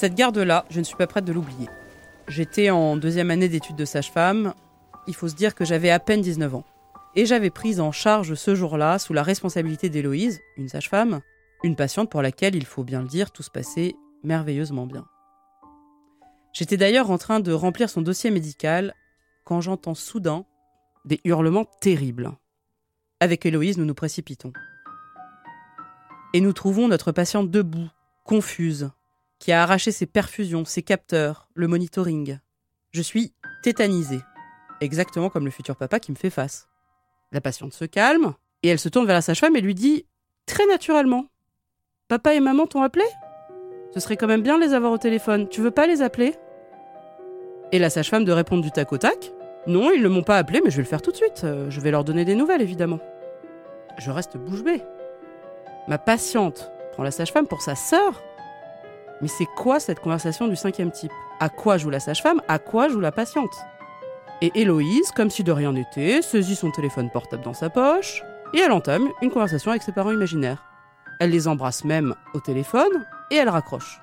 Cette garde-là, je ne suis pas prête de l'oublier. J'étais en deuxième année d'études de sage-femme. Il faut se dire que j'avais à peine 19 ans. Et j'avais pris en charge ce jour-là, sous la responsabilité d'Héloïse, une sage-femme, une patiente pour laquelle, il faut bien le dire, tout se passait merveilleusement bien. J'étais d'ailleurs en train de remplir son dossier médical quand j'entends soudain des hurlements terribles. Avec Héloïse, nous nous précipitons. Et nous trouvons notre patiente debout, confuse, qui a arraché ses perfusions, ses capteurs, le monitoring. Je suis tétanisée, exactement comme le futur papa qui me fait face. La patiente se calme et elle se tourne vers la sage-femme et lui dit très naturellement Papa et maman t'ont appelé? Ce serait quand même bien de les avoir au téléphone. Tu veux pas les appeler? Et la sage-femme de répondre du tac au tac Non, ils ne m'ont pas appelé, mais je vais le faire tout de suite. Euh, Je vais leur donner des nouvelles, évidemment. Je reste bouche bée. Ma patiente prend la sage-femme pour sa sœur mais c'est quoi cette conversation du cinquième type? À quoi joue la sage-femme? À quoi joue la patiente? Et Héloïse, comme si de rien n'était, saisit son téléphone portable dans sa poche et elle entame une conversation avec ses parents imaginaires. Elle les embrasse même au téléphone et elle raccroche.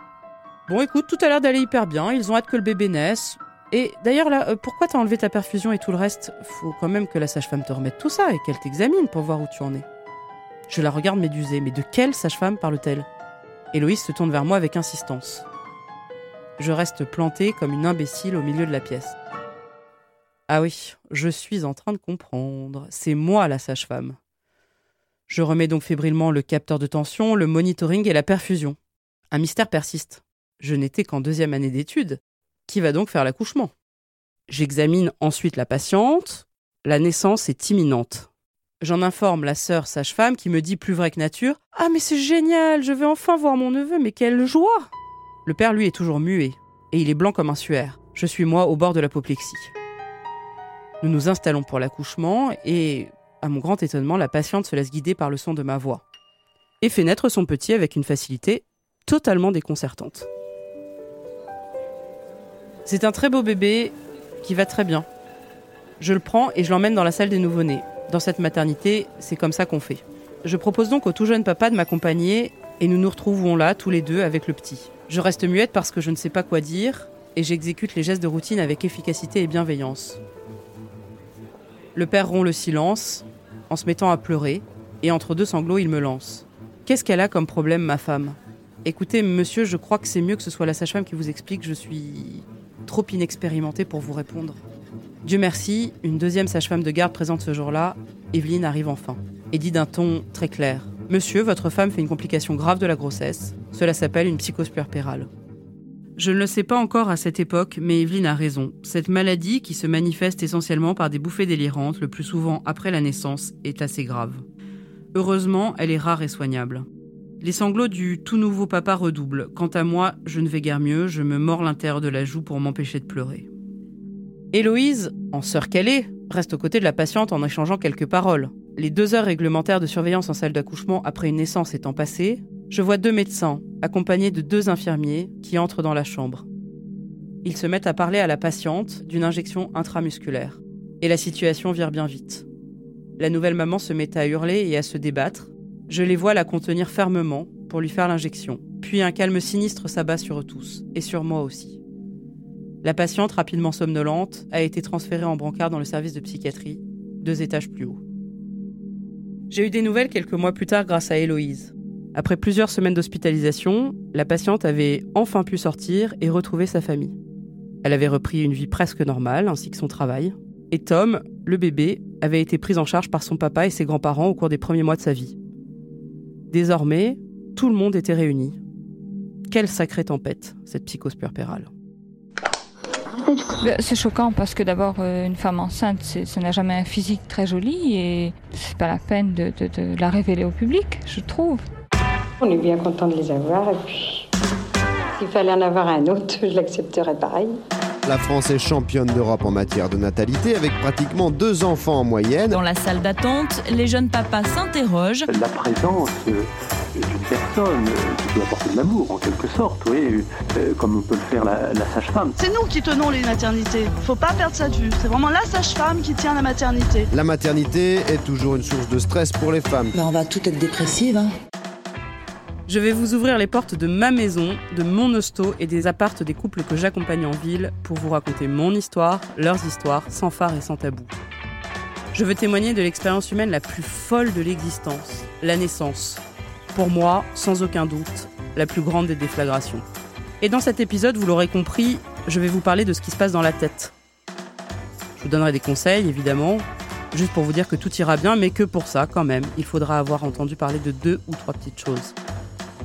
Bon écoute, tout a l'air d'aller hyper bien, ils ont hâte que le bébé naisse. Et d'ailleurs là, euh, pourquoi t'as enlevé ta perfusion et tout le reste? Faut quand même que la sage-femme te remette tout ça et qu'elle t'examine pour voir où tu en es. Je la regarde médusée, mais de quelle sage-femme parle-t-elle? Héloïse se tourne vers moi avec insistance. Je reste plantée comme une imbécile au milieu de la pièce. Ah oui, je suis en train de comprendre. C'est moi la sage-femme. Je remets donc fébrilement le capteur de tension, le monitoring et la perfusion. Un mystère persiste. Je n'étais qu'en deuxième année d'études. Qui va donc faire l'accouchement? J'examine ensuite la patiente. La naissance est imminente. J'en informe la sœur sage-femme qui me dit plus vrai que nature Ah, mais c'est génial, je vais enfin voir mon neveu, mais quelle joie Le père, lui, est toujours muet, et il est blanc comme un suaire. Je suis, moi, au bord de l'apoplexie. Nous nous installons pour l'accouchement, et, à mon grand étonnement, la patiente se laisse guider par le son de ma voix, et fait naître son petit avec une facilité totalement déconcertante. C'est un très beau bébé qui va très bien. Je le prends et je l'emmène dans la salle des nouveau-nés. Dans cette maternité, c'est comme ça qu'on fait. Je propose donc au tout jeune papa de m'accompagner et nous nous retrouvons là, tous les deux, avec le petit. Je reste muette parce que je ne sais pas quoi dire et j'exécute les gestes de routine avec efficacité et bienveillance. Le père rompt le silence en se mettant à pleurer et entre deux sanglots, il me lance. Qu'est-ce qu'elle a comme problème, ma femme? Écoutez, monsieur, je crois que c'est mieux que ce soit la sage-femme qui vous explique. Je suis trop inexpérimentée pour vous répondre. Dieu merci, une deuxième sage-femme de garde présente ce jour-là, Evelyne arrive enfin, et dit d'un ton très clair Monsieur, votre femme fait une complication grave de la grossesse. Cela s'appelle une psychose puerpérale. Je ne le sais pas encore à cette époque, mais Evelyne a raison. Cette maladie, qui se manifeste essentiellement par des bouffées délirantes, le plus souvent après la naissance, est assez grave. Heureusement, elle est rare et soignable. Les sanglots du tout nouveau papa redoublent. Quant à moi, je ne vais guère mieux, je me mords l'intérieur de la joue pour m'empêcher de pleurer. Héloïse, en sœur qu'elle est, reste aux côtés de la patiente en échangeant quelques paroles. Les deux heures réglementaires de surveillance en salle d'accouchement après une naissance étant passées, je vois deux médecins, accompagnés de deux infirmiers, qui entrent dans la chambre. Ils se mettent à parler à la patiente d'une injection intramusculaire. Et la situation vire bien vite. La nouvelle maman se met à hurler et à se débattre. Je les vois la contenir fermement pour lui faire l'injection. Puis un calme sinistre s'abat sur eux tous, et sur moi aussi. La patiente, rapidement somnolente, a été transférée en brancard dans le service de psychiatrie, deux étages plus haut. J'ai eu des nouvelles quelques mois plus tard grâce à Héloïse. Après plusieurs semaines d'hospitalisation, la patiente avait enfin pu sortir et retrouver sa famille. Elle avait repris une vie presque normale, ainsi que son travail. Et Tom, le bébé, avait été pris en charge par son papa et ses grands-parents au cours des premiers mois de sa vie. Désormais, tout le monde était réuni. Quelle sacrée tempête, cette psychose puerpérale. Ben, C'est choquant parce que d'abord, euh, une femme enceinte, ça n'a jamais un physique très joli et c'est pas la peine de, de- de la révéler au public, je trouve. On est bien content de les avoir et puis s'il fallait en avoir un autre, je l'accepterais pareil. La France est championne d'Europe en matière de natalité avec pratiquement deux enfants en moyenne. Dans la salle d'attente, les jeunes papas s'interrogent. la présence d'une personne qui peut apporter de l'amour, en quelque sorte, oui, euh, comme on peut le faire la, la sage-femme. C'est nous qui tenons les maternités. Faut pas perdre ça de vue. C'est vraiment la sage-femme qui tient la maternité. La maternité est toujours une source de stress pour les femmes. Mais on va tout être dépressive. Hein. Je vais vous ouvrir les portes de ma maison, de mon hosto et des appartes des couples que j'accompagne en ville pour vous raconter mon histoire, leurs histoires, sans phare et sans tabou. Je veux témoigner de l'expérience humaine la plus folle de l'existence, la naissance. Pour moi, sans aucun doute, la plus grande des déflagrations. Et dans cet épisode, vous l'aurez compris, je vais vous parler de ce qui se passe dans la tête. Je vous donnerai des conseils, évidemment, juste pour vous dire que tout ira bien, mais que pour ça, quand même, il faudra avoir entendu parler de deux ou trois petites choses.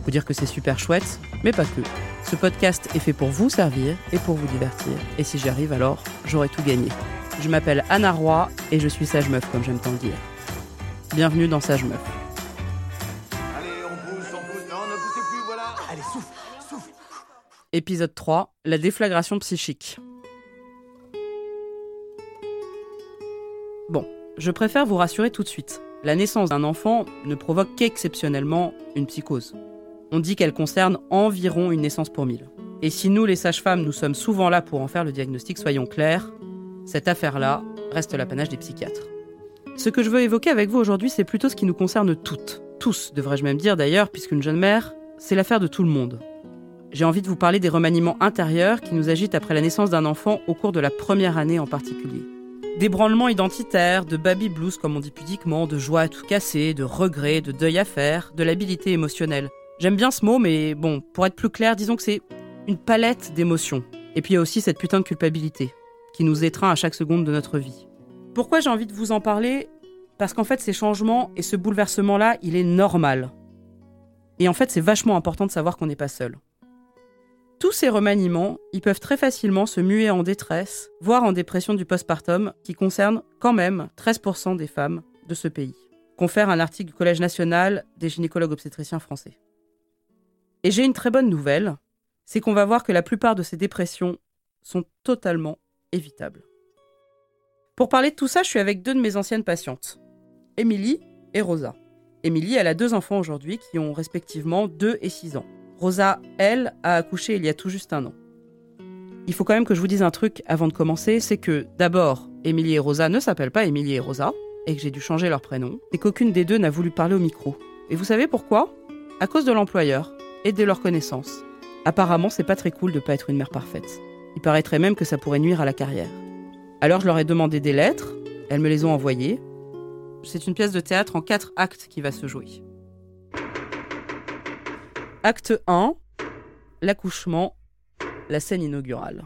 Vous dire que c'est super chouette, mais pas que. Ce podcast est fait pour vous servir et pour vous divertir. Et si j'y arrive, alors j'aurai tout gagné. Je m'appelle Anna Roy et je suis Sage Meuf, comme j'aime tant le dire. Bienvenue dans Sage Meuf. Épisode 3 La déflagration psychique. Bon, je préfère vous rassurer tout de suite. La naissance d'un enfant ne provoque qu'exceptionnellement une psychose. On dit qu'elle concerne environ une naissance pour mille. Et si nous, les sages-femmes, nous sommes souvent là pour en faire le diagnostic, soyons clairs, cette affaire-là reste l'apanage des psychiatres. Ce que je veux évoquer avec vous aujourd'hui, c'est plutôt ce qui nous concerne toutes. Tous, devrais-je même dire d'ailleurs, puisqu'une jeune mère, c'est l'affaire de tout le monde. J'ai envie de vous parler des remaniements intérieurs qui nous agitent après la naissance d'un enfant au cours de la première année en particulier. D'ébranlements identitaires, de baby blues comme on dit pudiquement, de joie à tout casser, de regrets, de deuil à faire, de l'habilité émotionnelle. J'aime bien ce mot, mais bon, pour être plus clair, disons que c'est une palette d'émotions. Et puis il y a aussi cette putain de culpabilité, qui nous étreint à chaque seconde de notre vie. Pourquoi j'ai envie de vous en parler? Parce qu'en fait, ces changements et ce bouleversement-là, il est normal. Et en fait, c'est vachement important de savoir qu'on n'est pas seul. Tous ces remaniements, ils peuvent très facilement se muer en détresse, voire en dépression du postpartum, qui concerne quand même 13% des femmes de ce pays, confère un article du Collège national des gynécologues obstétriciens français. Et j'ai une très bonne nouvelle, c'est qu'on va voir que la plupart de ces dépressions sont totalement évitables. Pour parler de tout ça, je suis avec deux de mes anciennes patientes, Émilie et Rosa. Émilie, elle a deux enfants aujourd'hui qui ont respectivement 2 et 6 ans. Rosa, elle, a accouché il y a tout juste un an. Il faut quand même que je vous dise un truc avant de commencer, c'est que d'abord, Émilie et Rosa ne s'appellent pas Émilie et Rosa, et que j'ai dû changer leur prénom, et qu'aucune des deux n'a voulu parler au micro. Et vous savez pourquoi? À cause de l'employeur et de leur connaissance. Apparemment, c'est pas très cool de pas être une mère parfaite. Il paraîtrait même que ça pourrait nuire à la carrière. Alors je leur ai demandé des lettres, elles me les ont envoyées. C'est une pièce de théâtre en quatre actes qui va se jouer. Acte 1, l'accouchement, la scène inaugurale.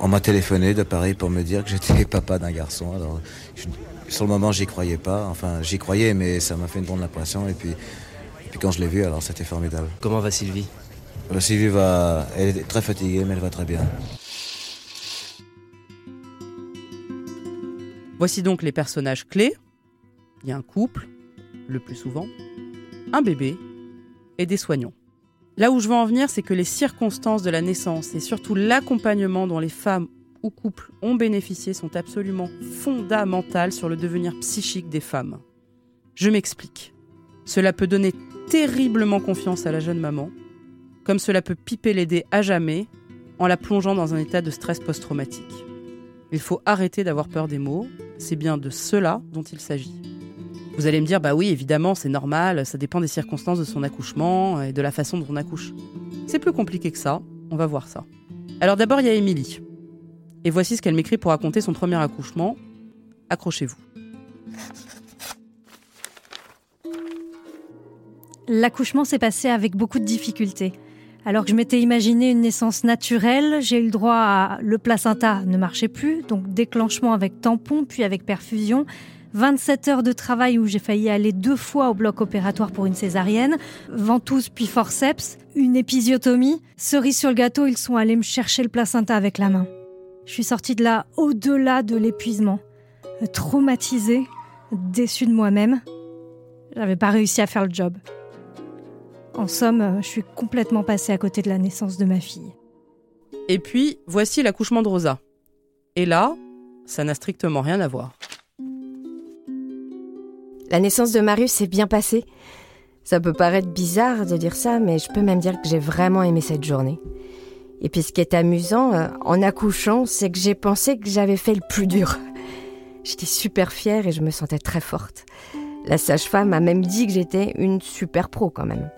On m'a téléphoné de Paris pour me dire que j'étais papa d'un garçon. Alors, je- sur le moment, j'y croyais pas. Enfin, j'y croyais, mais ça m'a fait une drôle d'impression. Et puis, et puis quand je l'ai vu, alors c'était formidable. Comment va Sylvie? Euh, Sylvie va, elle est très fatiguée, mais elle va très bien. Voici donc les personnages clés. Il y a un couple, le plus souvent, un bébé et des soignants. Là où je veux en venir, c'est que les circonstances de la naissance et surtout l'accompagnement dont les femmes ou couples ont bénéficié sont absolument fondamentales sur le devenir psychique des femmes. Je m'explique. Cela peut donner terriblement confiance à la jeune maman, comme cela peut piper l'aider à jamais en la plongeant dans un état de stress post-traumatique. Il faut arrêter d'avoir peur des mots, c'est bien de cela dont il s'agit. Vous allez me dire, bah oui, évidemment, c'est normal, ça dépend des circonstances de son accouchement et de la façon dont on accouche. C'est plus compliqué que ça, on va voir ça. Alors d'abord, il y a Émilie. Et voici ce qu'elle m'écrit pour raconter son premier accouchement. Accrochez-vous. L'accouchement s'est passé avec beaucoup de difficultés. Alors que je m'étais imaginé une naissance naturelle, j'ai eu le droit à le placenta ne marchait plus, donc déclenchement avec tampon puis avec perfusion. 27 heures de travail où j'ai failli aller deux fois au bloc opératoire pour une césarienne, ventouse puis forceps, une épisiotomie. Cerise sur le gâteau, ils sont allés me chercher le placenta avec la main. Je suis sortie de là au-delà de l'épuisement, traumatisée, déçue de moi-même. J'avais pas réussi à faire le job. En somme, je suis complètement passée à côté de la naissance de ma fille. Et puis, voici l'accouchement de Rosa. Et là, ça n'a strictement rien à voir. La naissance de Marius s'est bien passée. Ça peut paraître bizarre de dire ça, mais je peux même dire que j'ai vraiment aimé cette journée. Et puis ce qui est amusant, euh, en accouchant, c'est que j'ai pensé que j'avais fait le plus dur. J'étais super fière et je me sentais très forte. La sage-femme a même dit que j'étais une super pro quand même.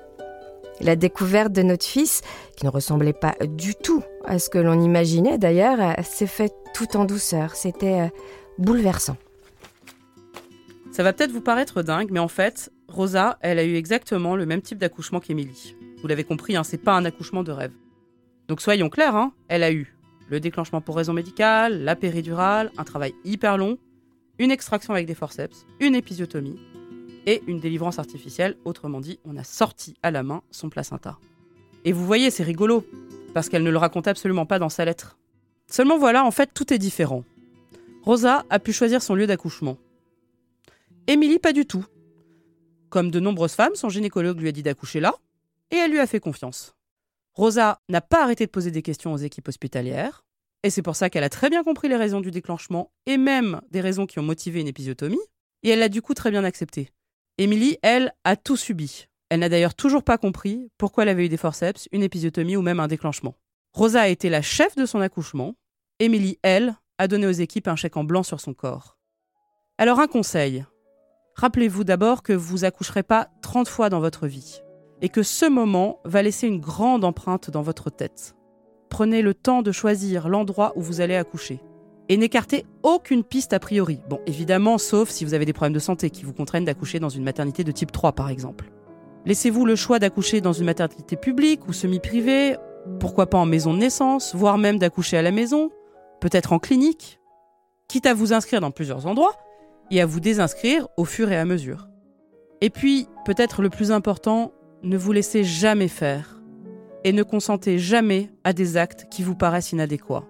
La découverte de notre fils, qui ne ressemblait pas du tout à ce que l'on imaginait d'ailleurs, s'est faite tout en douceur. C'était euh, bouleversant. Ça va peut-être vous paraître dingue, mais en fait, Rosa, elle a eu exactement le même type d'accouchement qu'Émilie. Vous l'avez compris, hein, c'est pas un accouchement de rêve. Donc soyons clairs, hein, elle a eu le déclenchement pour raison médicale, la péridurale, un travail hyper long, une extraction avec des forceps, une épisiotomie et une délivrance artificielle, autrement dit, on a sorti à la main son placenta. Et vous voyez, c'est rigolo, parce qu'elle ne le raconte absolument pas dans sa lettre. Seulement voilà, en fait, tout est différent. Rosa a pu choisir son lieu d'accouchement. Émilie, pas du tout. Comme de nombreuses femmes, son gynécologue lui a dit d'accoucher là, et elle lui a fait confiance. Rosa n'a pas arrêté de poser des questions aux équipes hospitalières, et c'est pour ça qu'elle a très bien compris les raisons du déclenchement, et même des raisons qui ont motivé une épisiotomie, et elle l'a du coup très bien accepté. Émilie, elle, a tout subi. Elle n'a d'ailleurs toujours pas compris pourquoi elle avait eu des forceps, une épisiotomie ou même un déclenchement. Rosa a été la chef de son accouchement. Émilie, elle, a donné aux équipes un chèque en blanc sur son corps. Alors un conseil. Rappelez-vous d'abord que vous accoucherez pas 30 fois dans votre vie et que ce moment va laisser une grande empreinte dans votre tête. Prenez le temps de choisir l'endroit où vous allez accoucher et n'écartez aucune piste a priori. Bon, évidemment, sauf si vous avez des problèmes de santé qui vous contraignent d'accoucher dans une maternité de type 3 par exemple. Laissez-vous le choix d'accoucher dans une maternité publique ou semi-privée, pourquoi pas en maison de naissance, voire même d'accoucher à la maison, peut-être en clinique, quitte à vous inscrire dans plusieurs endroits et à vous désinscrire au fur et à mesure. Et puis, peut-être le plus important, ne vous laissez jamais faire et ne consentez jamais à des actes qui vous paraissent inadéquats.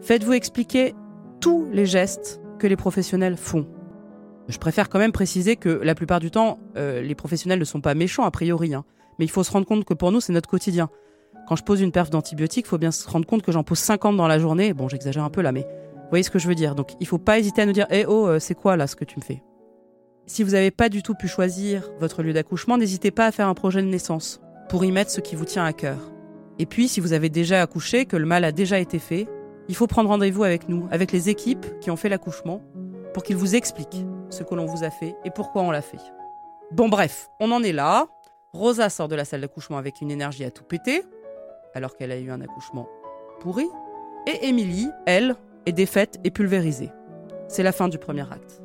Faites-vous expliquer tous les gestes que les professionnels font. Je préfère quand même préciser que la plupart du temps, euh, les professionnels ne sont pas méchants a priori, hein. mais il faut se rendre compte que pour nous, c'est notre quotidien. Quand je pose une perf d'antibiotiques, il faut bien se rendre compte que j'en pose 50 dans la journée. Bon, j'exagère un peu là, mais vous voyez ce que je veux dire. Donc il ne faut pas hésiter à nous dire Eh oh, euh, c'est quoi là ce que tu me fais? Si vous n'avez pas du tout pu choisir votre lieu d'accouchement, n'hésitez pas à faire un projet de naissance pour y mettre ce qui vous tient à cœur. Et puis, si vous avez déjà accouché, que le mal a déjà été fait, il faut prendre rendez-vous avec nous, avec les équipes qui ont fait l'accouchement, pour qu'ils vous expliquent ce que l'on vous a fait et pourquoi on l'a fait. Bon bref, on en est là. Rosa sort de la salle d'accouchement avec une énergie à tout péter, alors qu'elle a eu un accouchement pourri. Et Émilie, elle, est défaite et pulvérisée. C'est la fin du premier acte.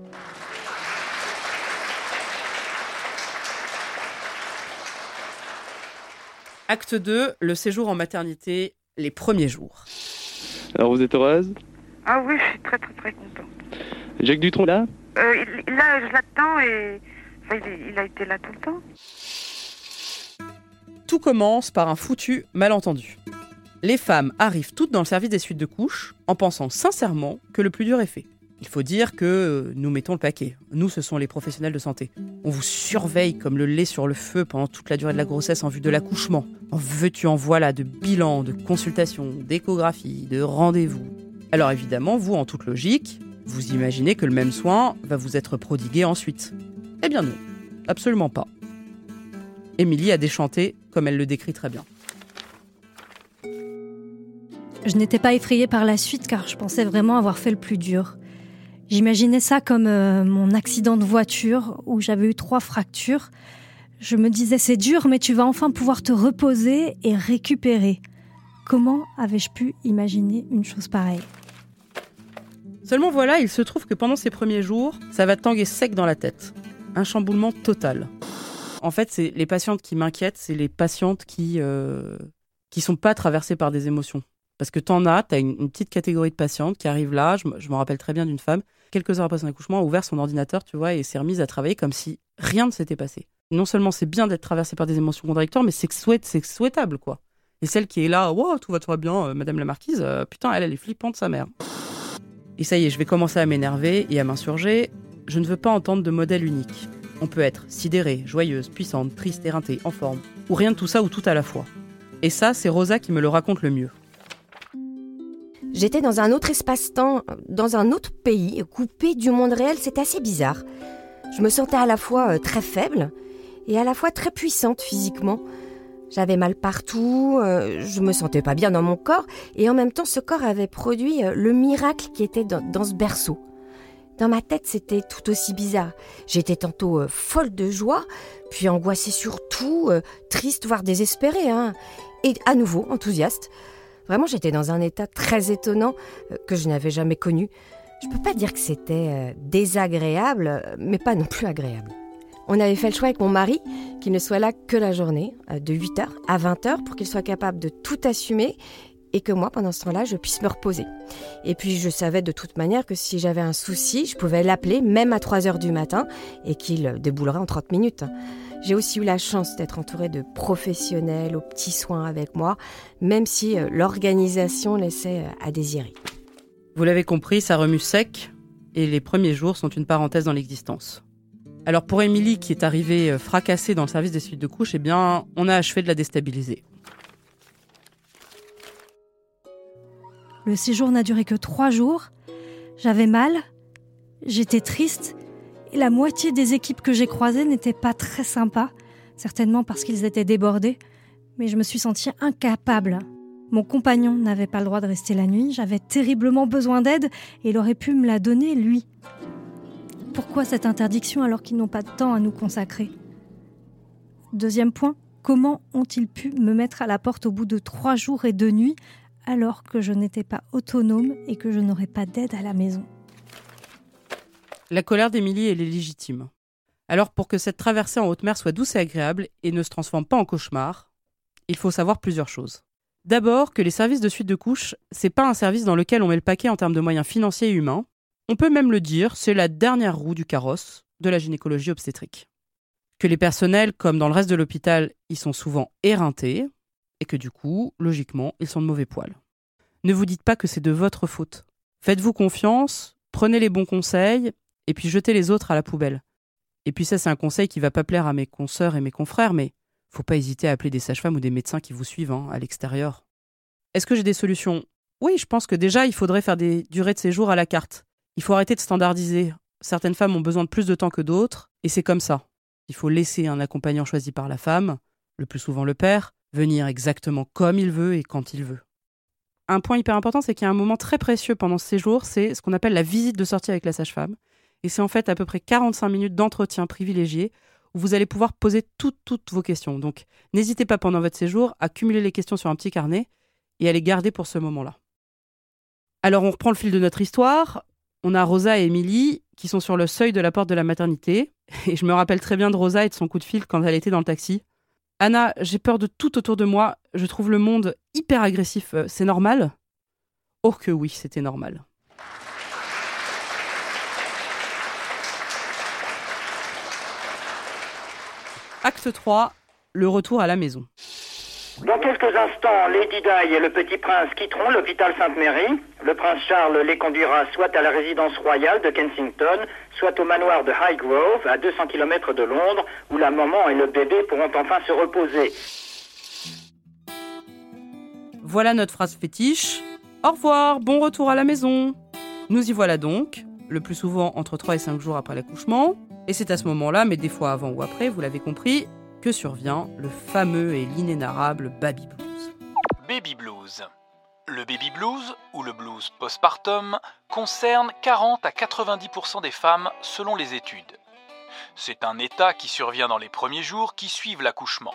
Acte 2, le séjour en maternité, les premiers jours. Alors vous êtes heureuse? Ah oui, je suis très très très contente. Jacques Dutronc là? Euh, il, Là, je l'attends et il, a été là tout le temps. Tout commence par un foutu malentendu. Les femmes arrivent toutes dans le service des suites de couches en pensant sincèrement que le plus dur est fait. Il faut dire que nous mettons le paquet. Nous, ce sont les professionnels de santé. On vous surveille comme le lait sur le feu pendant toute la durée de la grossesse en vue de l'accouchement. En veux-tu, en voilà, de bilan, de consultation, d'échographie, de rendez-vous. Alors évidemment, vous, en toute logique, vous imaginez que le même soin va vous être prodigué ensuite. Eh bien non, absolument pas. Émilie a déchanté comme elle le décrit très bien. Je n'étais pas effrayée par la suite car je pensais vraiment avoir fait le plus dur. J'imaginais ça comme euh, mon accident de voiture où j'avais eu trois fractures. Je me disais c'est dur mais tu vas enfin pouvoir te reposer et récupérer. Comment avais-je pu imaginer une chose pareille? Seulement voilà, il se trouve que pendant ces premiers jours, ça va tanguer sec dans la tête. Un chamboulement total. En fait, c'est les patientes qui m'inquiètent, c'est les patientes qui euh, qui sont pas traversées par des émotions. Parce que t'en as, t'as une, une petite catégorie de patientes qui arrivent là. Je, je me rappelle très bien d'une femme quelques heures après son accouchement, a ouvert son ordinateur, tu vois, et s'est remise à travailler comme si rien ne s'était passé. Non seulement c'est bien d'être traversé par des émotions contradictoires, mais c'est souhait, souhaitable, quoi. Et celle qui est là, wow, tout va, tout va bien, euh, Madame la Marquise, euh, putain, elle, elle est flippante, sa mère. Et ça y est, je vais commencer à m'énerver et à m'insurger. Je ne veux pas entendre de modèle unique. On peut être sidérée, joyeuse, puissante, triste, éreintée, en forme, ou rien de tout ça ou tout à la fois. Et ça, c'est Rosa qui me le raconte le mieux. J'étais dans un autre espace-temps, dans un autre pays, coupé du monde réel, c'est assez bizarre. Je me sentais à la fois euh, très faible et à la fois très puissante physiquement. J'avais mal partout, euh, je me sentais pas bien dans mon corps, et en même temps ce corps avait produit euh, le miracle qui était dans, ce berceau. Dans ma tête, c'était tout aussi bizarre. J'étais tantôt folle de joie, puis angoissée surtout, triste, voire désespérée, hein. et à nouveau enthousiaste. Vraiment, j'étais dans un état très étonnant euh, que je n'avais jamais connu. Je peux pas dire que c'était désagréable, mais pas non plus agréable. On avait fait le choix avec mon mari qu'il ne soit là que la journée, de 8h à 20h, pour qu'il soit capable de tout assumer et que moi, pendant ce temps-là, je puisse me reposer. Et puis, je savais de toute manière que si j'avais un souci, je pouvais l'appeler même à 3 heures du matin et qu'il déboulerait en 30 minutes. J'ai aussi eu la chance d'être entourée de professionnels aux petits soins avec moi, même si euh, l'organisation laissait euh, à désirer. Vous l'avez compris, ça remue sec et les premiers jours sont une parenthèse dans l'existence. Alors pour Émilie qui est arrivée euh, fracassée dans le service des suites de couches, eh bien, on a achevé de la déstabiliser. Le séjour n'a duré que trois jours. J'avais mal, j'étais triste, la moitié des équipes que j'ai croisées n'étaient pas très sympas, certainement parce qu'ils étaient débordés, mais je me suis sentie incapable. Mon compagnon n'avait pas le droit de rester la nuit, j'avais terriblement besoin d'aide, et il aurait pu me la donner, lui. Pourquoi cette interdiction alors qu'ils n'ont pas de temps à nous consacrer? Deuxième point, comment ont-ils pu me mettre à la porte au bout de trois jours et deux nuits alors que je n'étais pas autonome et que je n'aurais pas d'aide à la maison? La colère d'Émilie, est légitime. Alors pour que cette traversée en haute mer soit douce et agréable et ne se transforme pas en cauchemar, il faut savoir plusieurs choses. D'abord que les services de suite de couches, c'est pas un service dans lequel on met le paquet en termes de moyens financiers et humains. On peut même le dire, c'est la dernière roue du carrosse de la gynécologie obstétrique. Que les personnels, comme dans le reste de l'hôpital, y sont souvent éreintés, et que du coup, logiquement, ils sont de mauvais poils. Ne vous dites pas que c'est de votre faute. Faites-vous confiance, prenez les bons conseils, et puis jetez les autres à la poubelle. Et puis ça, c'est un conseil qui va pas plaire à mes consoeurs et mes confrères, mais faut pas hésiter à appeler des sages-femmes ou des médecins qui vous suivent hein, à l'extérieur. Est-ce que j'ai des solutions? Oui, je pense que déjà, il faudrait faire des durées de séjour à la carte. Il faut arrêter de standardiser. Certaines femmes ont besoin de plus de temps que d'autres, et c'est comme ça. Il faut laisser un accompagnant choisi par la femme, le plus souvent le père, venir exactement comme il veut et quand il veut. Un point hyper important, c'est qu'il y a un moment très précieux pendant ce séjour, c'est ce qu'on appelle la visite de sortie avec la sage-femme. Et c'est en fait à peu près 45 minutes d'entretien privilégié où vous allez pouvoir poser toutes, toutes vos questions. Donc n'hésitez pas pendant votre séjour à cumuler les questions sur un petit carnet et à les garder pour ce moment-là. Alors on reprend le fil de notre histoire. On a Rosa et Émilie qui sont sur le seuil de la porte de la maternité. Et je me rappelle très bien de Rosa et de son coup de fil quand elle était dans le taxi. Anna, j'ai peur de tout autour de moi. Je trouve le monde hyper agressif. Euh, c'est normal? Oh que oui, c'était normal. Acte 3, le retour à la maison. Dans quelques instants, Lady Di et le petit prince quitteront l'hôpital Sainte-Mary. Le prince Charles les conduira soit à la résidence royale de Kensington, soit au manoir de Highgrove, à 200 km de Londres, où la maman et le bébé pourront enfin se reposer. Voilà notre phrase fétiche. Au revoir, bon retour à la maison. Nous y voilà donc, le plus souvent entre 3 et 5 jours après l'accouchement. Et c'est à ce moment-là, mais des fois avant ou après, vous l'avez compris, que survient le fameux et l'inénarrable baby blues. Baby blues. Le baby blues, ou le blues postpartum, concerne 40 à 90% des femmes selon les études. C'est un état qui survient dans les premiers jours qui suivent l'accouchement.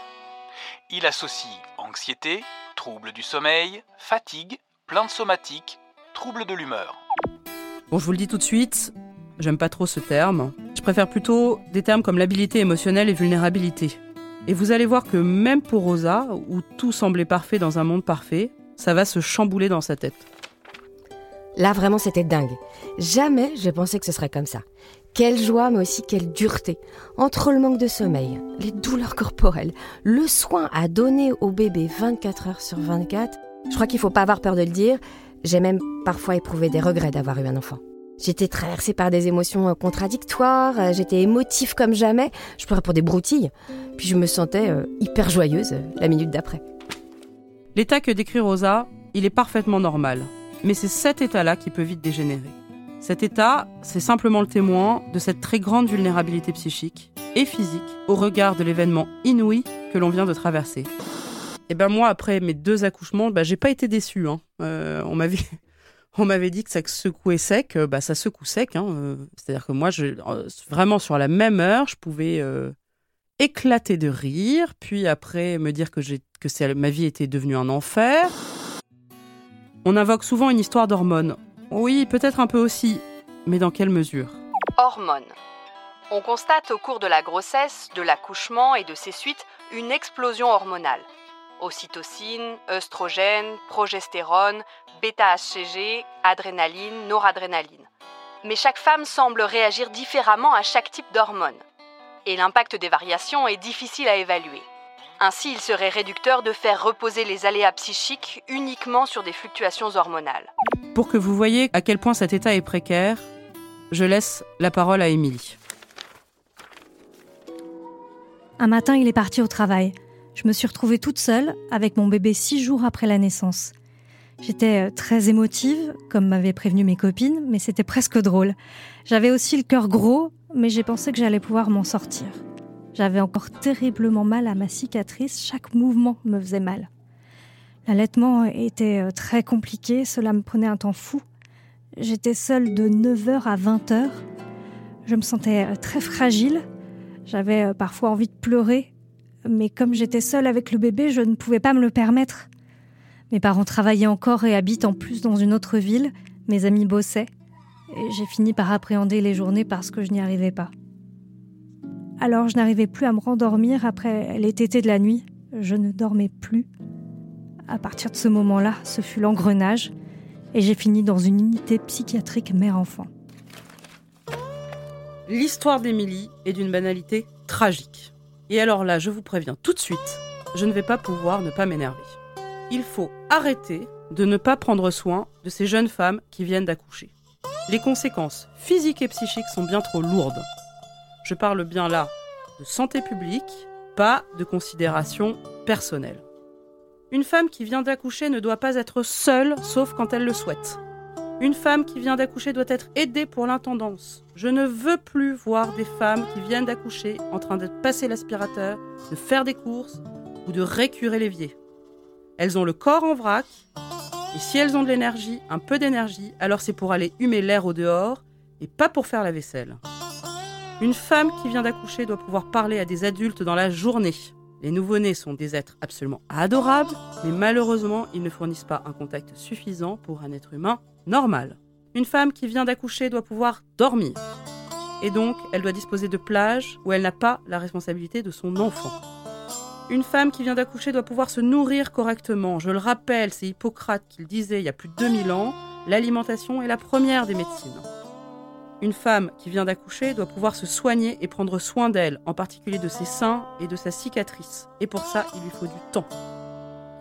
Il associe anxiété, troubles du sommeil, fatigue, plaintes somatiques, troubles de l'humeur. Bon, je vous le dis tout de suite, j'aime pas trop ce terme. Je préfère plutôt des termes comme l'habilité émotionnelle et vulnérabilité. Et vous allez voir que même pour Rosa, où tout semblait parfait dans un monde parfait, ça va se chambouler dans sa tête. Là, vraiment, c'était dingue. Jamais je pensais que ce serait comme ça. Quelle joie, mais aussi quelle dureté. Entre le manque de sommeil, les douleurs corporelles, le soin à donner au bébé 24 heures sur 24, je crois qu'il faut pas avoir peur de le dire, j'ai même parfois éprouvé des regrets d'avoir eu un enfant. J'étais traversée par des émotions euh, contradictoires, euh, j'étais émotive comme jamais, je pleurais pour des broutilles, puis je me sentais euh, hyper joyeuse la minute d'après. L'état que décrit Rosa, il est parfaitement normal, mais c'est cet état-là qui peut vite dégénérer. Cet état, c'est simplement le témoin de cette très grande vulnérabilité psychique et physique au regard de l'événement inouï que l'on vient de traverser. Et ben moi, après mes deux accouchements, ben j'ai pas été déçue. Hein. on m'avait On m'avait dit que ça secouait sec, bah ça secoue sec. Hein. C'est-à-dire que moi, je, vraiment sur la même heure, je pouvais éclater de rire, puis après me dire que, que ma vie était devenue un enfer. On invoque souvent une histoire d'hormones. Oui, peut-être un peu aussi, mais dans quelle mesure? Hormones. On constate au cours de la grossesse, de l'accouchement et de ses suites une explosion hormonale. Ocytocine, œstrogène, progestérone, bêta-HCG, adrénaline, noradrénaline. Mais chaque femme semble réagir différemment à chaque type d'hormone et l'impact des variations est difficile à évaluer. Ainsi, il serait réducteur de faire reposer les aléas psychiques uniquement sur des fluctuations hormonales. Pour que vous voyez à quel point cet état est précaire, je laisse la parole à Émilie. Un matin, il est parti au travail. Je me suis retrouvée toute seule avec mon bébé six jours après la naissance. J'étais euh, très émotive, comme m'avaient prévenu mes copines, mais c'était presque drôle. J'avais aussi le cœur gros mais j'ai pensé que j'allais pouvoir m'en sortir. J'avais encore terriblement mal à ma cicatrice, chaque mouvement me faisait mal. L'allaitement était euh, très compliqué, cela me prenait un temps fou. J'étais seule de 9h à 20h. Je me sentais euh, très fragile. J'avais parfois envie de pleurer, mais comme j'étais seule avec le bébé, je ne pouvais pas me le permettre. Mes parents travaillaient encore et habitent en plus dans une autre ville. Mes amis bossaient j'ai fini par appréhender les journées parce que je n'y arrivais pas. Alors je n'arrivais plus à me rendormir après les tétés de la nuit. Je ne dormais plus. À partir de ce moment-là, ce fut l'engrenage et j'ai fini dans une unité psychiatrique mère-enfant. L'histoire d'Émilie est d'une banalité tragique. Et alors là, je vous préviens tout de suite, je ne vais pas pouvoir ne pas m'énerver. Il faut arrêter de ne pas prendre soin de ces jeunes femmes qui viennent d'accoucher. Les conséquences physiques et psychiques sont bien trop lourdes. Je parle bien là de santé publique, pas de considération personnelle. Une femme qui vient d'accoucher ne doit pas être seule, sauf quand elle le souhaite. Une femme qui vient d'accoucher doit être aidée pour l'intendance. Je ne veux plus voir des femmes qui viennent d'accoucher en train de passer l'aspirateur, de faire des courses ou de récurer l'évier. Elles ont le corps en vrac, et si elles ont de l'énergie, un peu d'énergie, alors c'est pour aller humer l'air au dehors et pas pour faire la vaisselle. Une femme qui vient d'accoucher doit pouvoir parler à des adultes dans la journée. Les nouveau-nés sont des êtres absolument adorables, mais malheureusement, ils ne fournissent pas un contact suffisant pour un être humain normal. Une femme qui vient d'accoucher doit pouvoir dormir. Et donc, elle doit disposer de plages où elle n'a pas la responsabilité de son enfant. Une femme qui vient d'accoucher doit pouvoir se nourrir correctement. Je le rappelle, c'est Hippocrate qui le disait il y a plus de 2000 ans, l'alimentation est la première des médecines. Une femme qui vient d'accoucher doit pouvoir se soigner et prendre soin d'elle, en particulier de ses seins et de sa cicatrice. Et pour ça, il lui faut du temps.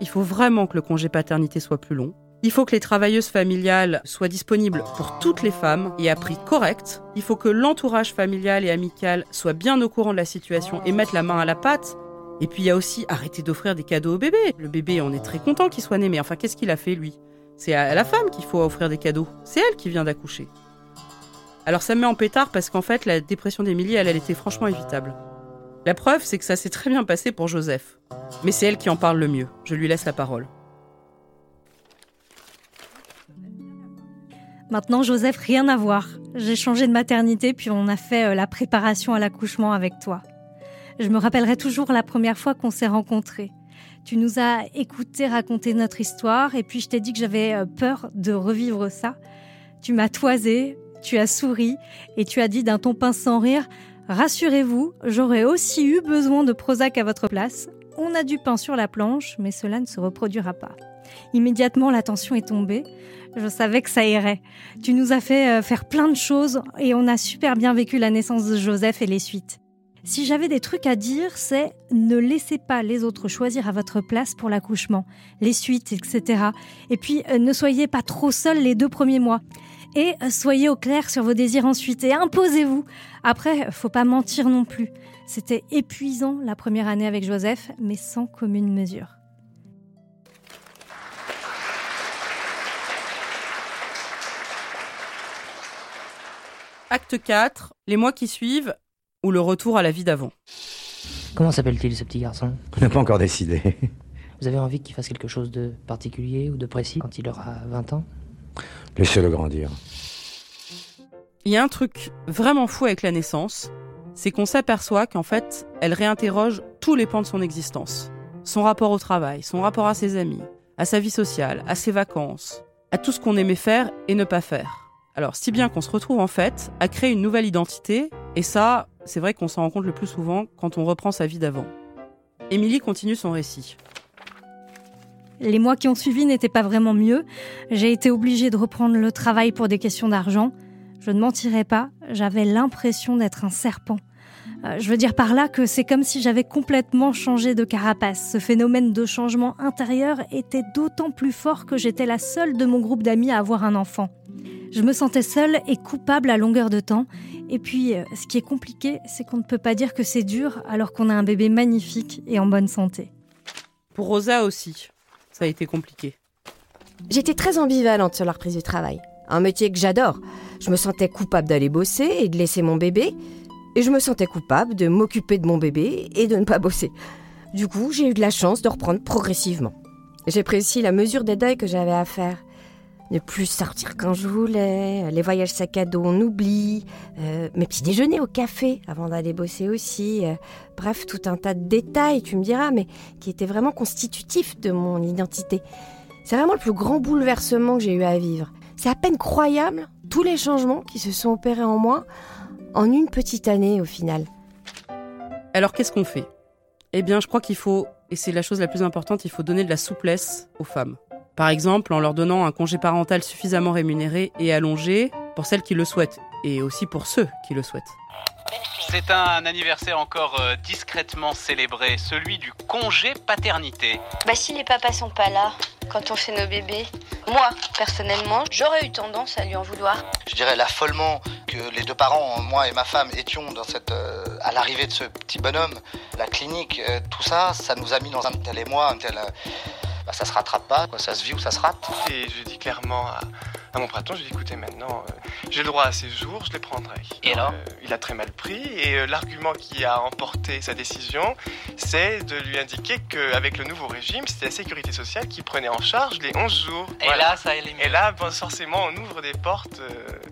Il faut vraiment que le congé paternité soit plus long. Il faut que les travailleuses familiales soient disponibles pour toutes les femmes et à prix correct. Il faut que l'entourage familial et amical soit bien au courant de la situation et mette la main à la pâte et puis il y a aussi arrêter d'offrir des cadeaux au bébé. Le bébé, on est très content qu'il soit né, mais enfin, qu'est-ce qu'il a fait lui? C'est à la femme qu'il faut offrir des cadeaux. C'est elle qui vient d'accoucher. Alors ça me met en pétard parce qu'en fait, la dépression d'Émilie, elle, elle était franchement évitable. La preuve, c'est que ça s'est très bien passé pour Joseph. Mais c'est elle qui en parle le mieux. Je lui laisse la parole. Maintenant, Joseph, rien à voir. J'ai changé de maternité, puis on a fait euh, la préparation à l'accouchement avec toi. Je me rappellerai toujours la première fois qu'on s'est rencontrés. Tu nous as écouté raconter notre histoire et puis je t'ai dit que j'avais euh, peur de revivre ça. Tu m'as toisé, tu as souri et tu as dit d'un ton pince sans rire Rassurez-vous, j'aurais aussi eu besoin de Prozac à votre place. On a du pain sur la planche, mais cela ne se reproduira pas. Immédiatement, la tension est tombée. Je savais que ça irait. Tu nous as fait euh, faire plein de choses et on a super bien vécu la naissance de Joseph et les suites. Si j'avais des trucs à dire, c'est ne laissez pas les autres choisir à votre place pour l'accouchement, les suites, etc. Et puis euh, ne soyez pas trop seuls les deux premiers mois. Et euh, soyez au clair sur vos désirs ensuite et imposez-vous. Après, faut pas mentir non plus. C'était épuisant la première année avec Joseph, mais sans commune mesure. Acte 4, les mois qui suivent, ou le retour à la vie d'avant. Comment s'appelle-t-il ce petit garçon? On n'a pas encore décidé. Vous avez envie qu'il fasse quelque chose de particulier ou de précis quand il aura 20 ans? Laissez-le grandir. Il y a un truc vraiment fou avec la naissance, c'est qu'on s'aperçoit qu'en fait, elle réinterroge tous les pans de son existence. Son rapport au travail, son rapport à ses amis, à sa vie sociale, à ses vacances, à tout ce qu'on aimait faire et ne pas faire. Alors, si bien qu'on se retrouve en fait à créer une nouvelle identité, et ça, c'est vrai qu'on s'en rend compte le plus souvent quand on reprend sa vie d'avant. Émilie continue son récit. Les mois qui ont suivi n'étaient pas vraiment mieux. J'ai été obligée de reprendre le travail pour des questions d'argent. Je ne mentirai pas, j'avais l'impression d'être un serpent. Euh, je veux dire par là que c'est comme si j'avais complètement changé de carapace. Ce phénomène de changement intérieur était d'autant plus fort que j'étais la seule de mon groupe d'amis à avoir un enfant. Je me sentais seule et coupable à longueur de temps. Et puis, euh, ce qui est compliqué, c'est qu'on ne peut pas dire que c'est dur alors qu'on a un bébé magnifique et en bonne santé. Pour Rosa aussi, ça a été compliqué. J'étais très ambivalente sur la reprise du travail. Un métier que j'adore. Je me sentais coupable d'aller bosser et de laisser mon bébé. Et je me sentais coupable de m'occuper de mon bébé et de ne pas bosser. Du coup, j'ai eu de la chance de reprendre progressivement. J'ai pris aussi la mesure des deuils que j'avais à faire ne plus sortir quand je voulais, les voyages sac à dos on oublie, euh, mes petits déjeuners au café avant d'aller bosser aussi, euh, bref tout un tas de détails tu me diras, mais qui étaient vraiment constitutifs de mon identité. C'est vraiment le plus grand bouleversement que j'ai eu à vivre. C'est à peine croyable tous les changements qui se sont opérés en moi en une petite année au final. Alors qu'est-ce qu'on fait? Eh bien je crois qu'il faut, et c'est la chose la plus importante, il faut donner de la souplesse aux femmes. Par exemple, en leur donnant un congé parental suffisamment rémunéré et allongé pour celles qui le souhaitent, et aussi pour ceux qui le souhaitent. C'est un anniversaire encore euh, discrètement célébré, celui du congé paternité. Bah si les papas sont pas là quand on fait nos bébés, moi personnellement, j'aurais eu tendance à lui en vouloir. Je dirais l'affolement que les deux parents, moi et ma femme, étions dans cette, euh, à l'arrivée de ce petit bonhomme, la clinique, euh, tout ça, ça nous a mis dans un tel émoi, un tel bah, ça se rattrape pas, quoi. ça se vit ou ça se rate. Et je dis clairement à, mon patron, je ai écoutez maintenant, euh, j'ai le droit à ces jours, je les prendrai. Et alors euh, Il a très mal pris et euh, l'argument qui a emporté sa décision, c'est de lui indiquer qu'avec le nouveau régime, c'était la sécurité sociale qui prenait en charge les 11 jours. Et là, ça élimine. Et là, forcément, on ouvre des portes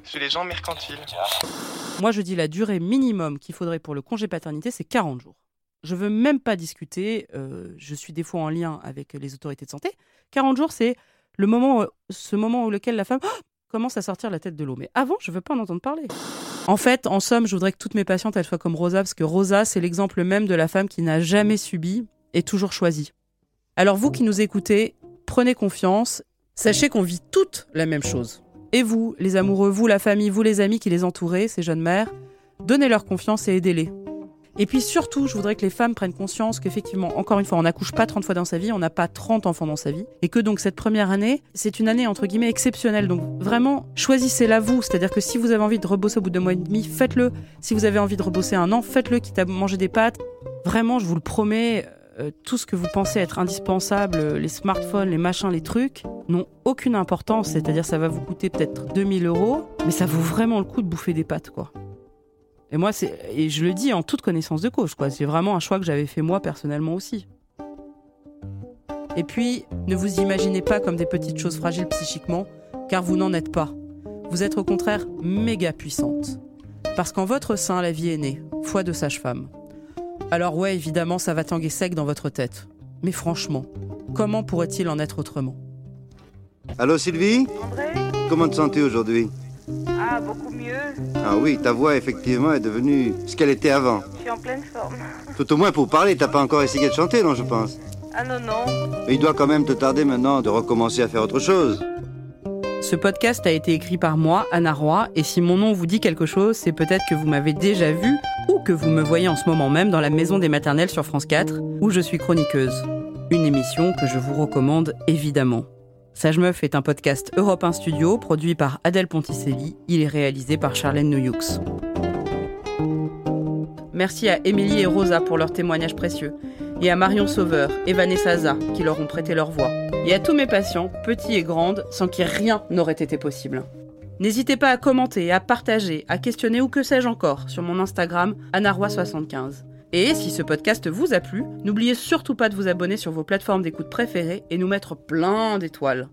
chez les gens mercantiles. Moi, je dis la durée minimum qu'il faudrait pour le congé paternité, c'est 40 jours. Je veux même pas discuter. Euh, je suis des fois en lien avec les autorités de santé. 40 jours, c'est le moment, ce moment où lequel la femme commence à sortir la tête de l'eau. Mais avant, je veux pas en entendre parler. En fait, en somme, je voudrais que toutes mes patientes elles soient comme Rosa, parce que Rosa, c'est l'exemple même de la femme qui n'a jamais subi et toujours choisi. Alors vous qui nous écoutez, prenez confiance. Sachez qu'on vit toutes la même chose. Et vous, les amoureux, vous, la famille, vous, les amis qui les entourez, ces jeunes mères, donnez leur confiance et aidez-les. Et puis surtout, je voudrais que les femmes prennent conscience qu'effectivement, encore une fois, on n'accouche pas 30 fois dans sa vie, on n'a pas 30 enfants dans sa vie, et que donc cette première année, c'est une année entre guillemets exceptionnelle. Donc vraiment, choisissez-la vous, c'est-à-dire que si vous avez envie de rebosser au bout de mois et demi, faites-le. Si vous avez envie de rebosser un an, faites-le, quitte à manger des pâtes. Vraiment, je vous le promets, euh, tout ce que vous pensez être indispensable, les smartphones, les machins, les trucs, n'ont aucune importance. C'est-à-dire, ça va vous coûter peut-être 2000 euros, mais ça vaut vraiment le coup de bouffer des pâtes, quoi. Et moi, c'est et je le dis en toute connaissance de cause, quoi. C'est vraiment un choix que j'avais fait moi personnellement aussi. Et puis, ne vous imaginez pas comme des petites choses fragiles psychiquement, car vous n'en êtes pas. Vous êtes au contraire méga puissante. Parce qu'en votre sein, la vie est née, foi de sage-femme. Alors ouais, évidemment, ça va tanguer sec dans votre tête. Mais franchement, comment pourrait-il en être autrement? Allô Sylvie? André? Comment te sens-tu aujourd'hui? Ah, beaucoup mieux. Ah oui, ta voix effectivement est devenue ce qu'elle était avant. Je suis en pleine forme. Tout au moins pour parler, t'as pas encore essayé de chanter, non, je pense. Ah non, non. Mais il doit quand même te tarder maintenant de recommencer à faire autre chose. Ce podcast a été écrit par moi, Anna Roy, et si mon nom vous dit quelque chose, c'est peut-être que vous m'avez déjà vu ou que vous me voyez en ce moment même dans la Maison des Maternelles sur France 4, où je suis chroniqueuse. Une émission que je vous recommande évidemment. Sage Meuf est un podcast Europe 1 Studio produit par Adèle Ponticelli. Il est réalisé par Charlène Noyoux. Merci à Émilie et Rosa pour leurs témoignages précieux, et à Marion Sauveur et Vanessa Za qui leur ont prêté leur voix, et à tous mes patients, petits et grandes, sans qui rien n'aurait été possible. N'hésitez pas à commenter, à partager, à questionner ou que sais-je encore sur mon Instagram anaroi75. Et si ce podcast vous a plu, n'oubliez surtout pas de vous abonner sur vos plateformes d'écoute préférées et nous mettre plein d'étoiles.